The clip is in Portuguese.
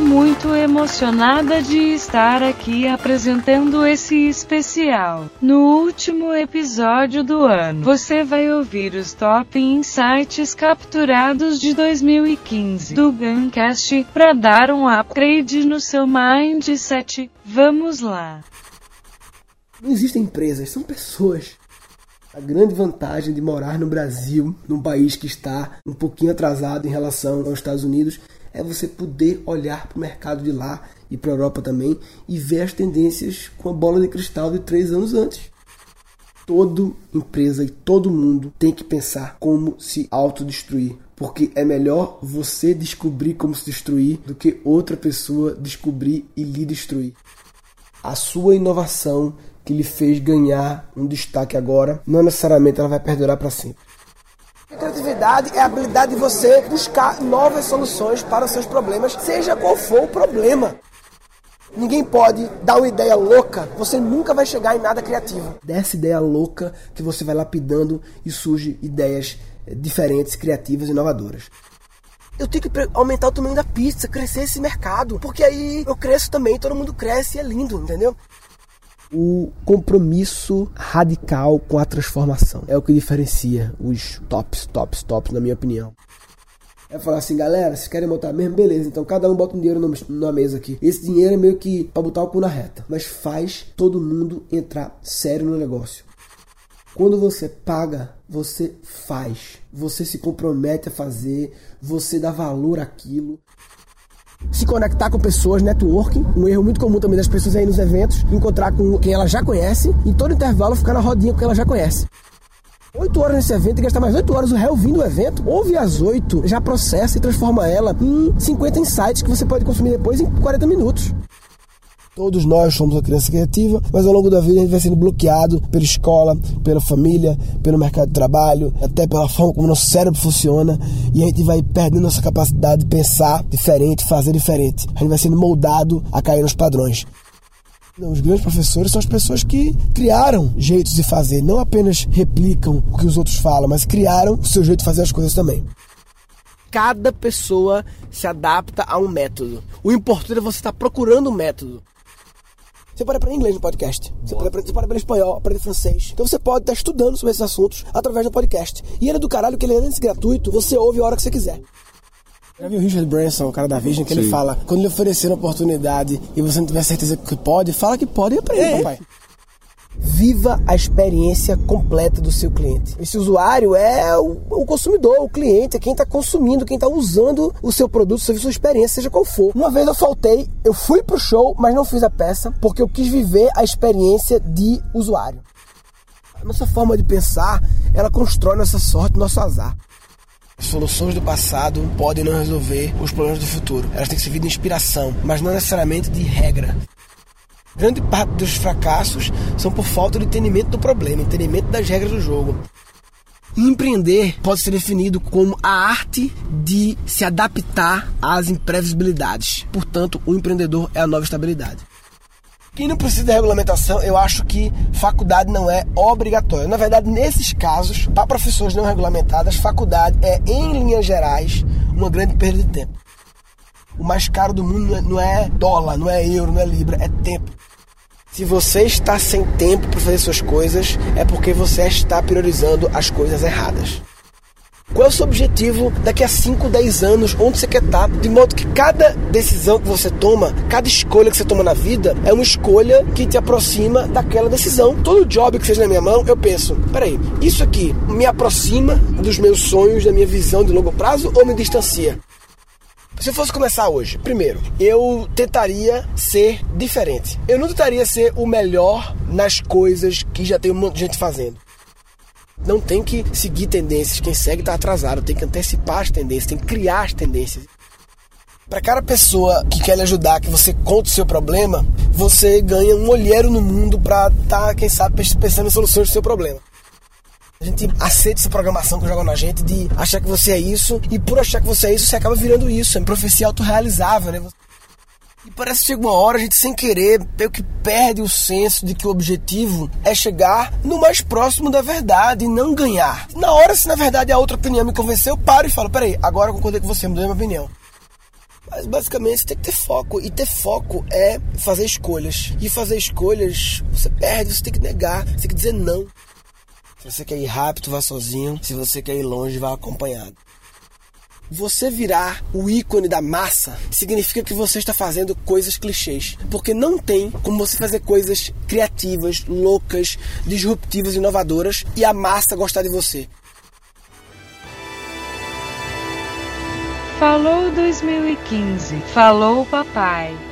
muito emocionada de estar aqui apresentando esse especial. No último episódio do ano, você vai ouvir os top insights capturados de 2015 do Guncast para dar um upgrade no seu mindset. Vamos lá. Não existem empresas, são pessoas. A grande vantagem de morar no Brasil, num país que está um pouquinho atrasado em relação aos Estados Unidos, é você poder olhar para o mercado de lá e para a Europa também e ver as tendências com a bola de cristal de três anos antes. Toda empresa e todo mundo tem que pensar como se autodestruir, porque é melhor você descobrir como se destruir do que outra pessoa descobrir e lhe destruir. A sua inovação que lhe fez ganhar um destaque agora, não necessariamente ela vai perdurar para sempre. Criatividade é a habilidade de você buscar novas soluções para os seus problemas, seja qual for o problema. Ninguém pode dar uma ideia louca, você nunca vai chegar em nada criativo. Dessa ideia louca que você vai lapidando e surge ideias eh, diferentes, criativas e inovadoras. Eu tenho que aumentar o tamanho da pizza, crescer esse mercado, porque aí eu cresço também, todo mundo cresce e é lindo, entendeu? O compromisso radical com a transformação. É o que diferencia os tops, tops, tops, na minha opinião. É falar assim, galera, se querem botar mesmo, beleza. Então cada um bota um dinheiro na mesa aqui. Esse dinheiro é meio que pra botar o cu na reta. Mas faz todo mundo entrar sério no negócio. Quando você paga, você faz. Você se compromete a fazer. Você dá valor àquilo se conectar com pessoas, networking. Um erro muito comum também das pessoas aí nos eventos, encontrar com quem ela já conhece, e todo intervalo ficar na rodinha com quem ela já conhece. Oito horas nesse evento e gastar mais oito horas o réu vindo do evento, ouve as oito, já processa e transforma ela em 50 insights que você pode consumir depois em 40 minutos. Todos nós somos uma criança criativa, mas ao longo da vida a gente vai sendo bloqueado pela escola, pela família, pelo mercado de trabalho, até pela forma como nosso cérebro funciona, e a gente vai perdendo nossa capacidade de pensar diferente, fazer diferente. A gente vai sendo moldado a cair nos padrões. Os grandes professores são as pessoas que criaram jeitos de fazer, não apenas replicam o que os outros falam, mas criaram o seu jeito de fazer as coisas também. Cada pessoa se adapta a um método. O importante é você estar procurando um método. Você pode aprender inglês no podcast. Você pode, aprender, você pode aprender espanhol, aprender francês. Então você pode estar estudando sobre esses assuntos através do podcast. E ele é do caralho que ele é antes gratuito, você ouve a hora que você quiser. Já viu o Richard Branson, o cara da Vision, que Sim. ele fala: quando lhe oferecer uma oportunidade e você não tiver certeza que pode, fala que pode e aprende, é. papai. Viva a experiência completa do seu cliente. Esse usuário é o, consumidor, o cliente, é quem está consumindo, quem está usando o seu produto, serviço, sua experiência, seja qual for. Uma vez eu faltei, eu fui pro show, mas não fiz a peça porque eu quis viver a experiência de usuário. A nossa forma de pensar, ela constrói nossa sorte, nosso azar. As soluções do passado podem não resolver os problemas do futuro. Elas têm que servir de inspiração, mas não necessariamente de regra. Grande parte dos fracassos são por falta de entendimento do problema, entendimento das regras do jogo. Empreender pode ser definido como a arte de se adaptar às imprevisibilidades. Portanto, o empreendedor é a nova estabilidade. Quem não precisa de regulamentação, eu acho que faculdade não é obrigatória. Na verdade, nesses casos, para profissões não regulamentadas, faculdade é, em linhas gerais, uma grande perda de tempo. O mais caro do mundo não é dólar, não é euro, não é libra, é tempo. Se você está sem tempo para fazer suas coisas, é porque você está priorizando as coisas erradas. Qual é o seu objetivo daqui a 5, 10 anos? Onde você quer estar? De modo que cada decisão que você toma, cada escolha que você toma na vida, é uma escolha que te aproxima daquela decisão. Todo job que seja na minha mão, eu penso: peraí, isso aqui me aproxima dos meus sonhos, da minha visão de longo prazo ou me distancia? Se eu fosse começar hoje, primeiro, eu tentaria ser diferente. Eu não tentaria ser o melhor nas coisas que já tem um monte de gente fazendo. Não tem que seguir tendências. Quem segue está atrasado. Tem que antecipar as tendências, tem que criar as tendências. Para cada pessoa que quer lhe ajudar, que você conta o seu problema, você ganha um olheiro no mundo para estar, tá, quem sabe, pensando em soluções do seu problema. A gente aceita essa programação que jogam na gente de achar que você é isso, e por achar que você é isso, você acaba virando isso. É uma profecia autorrealizável, né? E parece que chega uma hora a gente sem querer meio que perde o senso de que o objetivo é chegar no mais próximo da verdade e não ganhar. Na hora, se na verdade a outra opinião me convenceu, eu paro e falo: peraí, agora eu concordei com você, mudei minha opinião. Mas basicamente você tem que ter foco. E ter foco é fazer escolhas. E fazer escolhas, você perde, você tem que negar, você tem que dizer não. Se você quer ir rápido, vá sozinho. Se você quer ir longe, vá acompanhado. Você virar o ícone da massa significa que você está fazendo coisas clichês. Porque não tem como você fazer coisas criativas, loucas, disruptivas, inovadoras e a massa gostar de você. Falou 2015. Falou papai.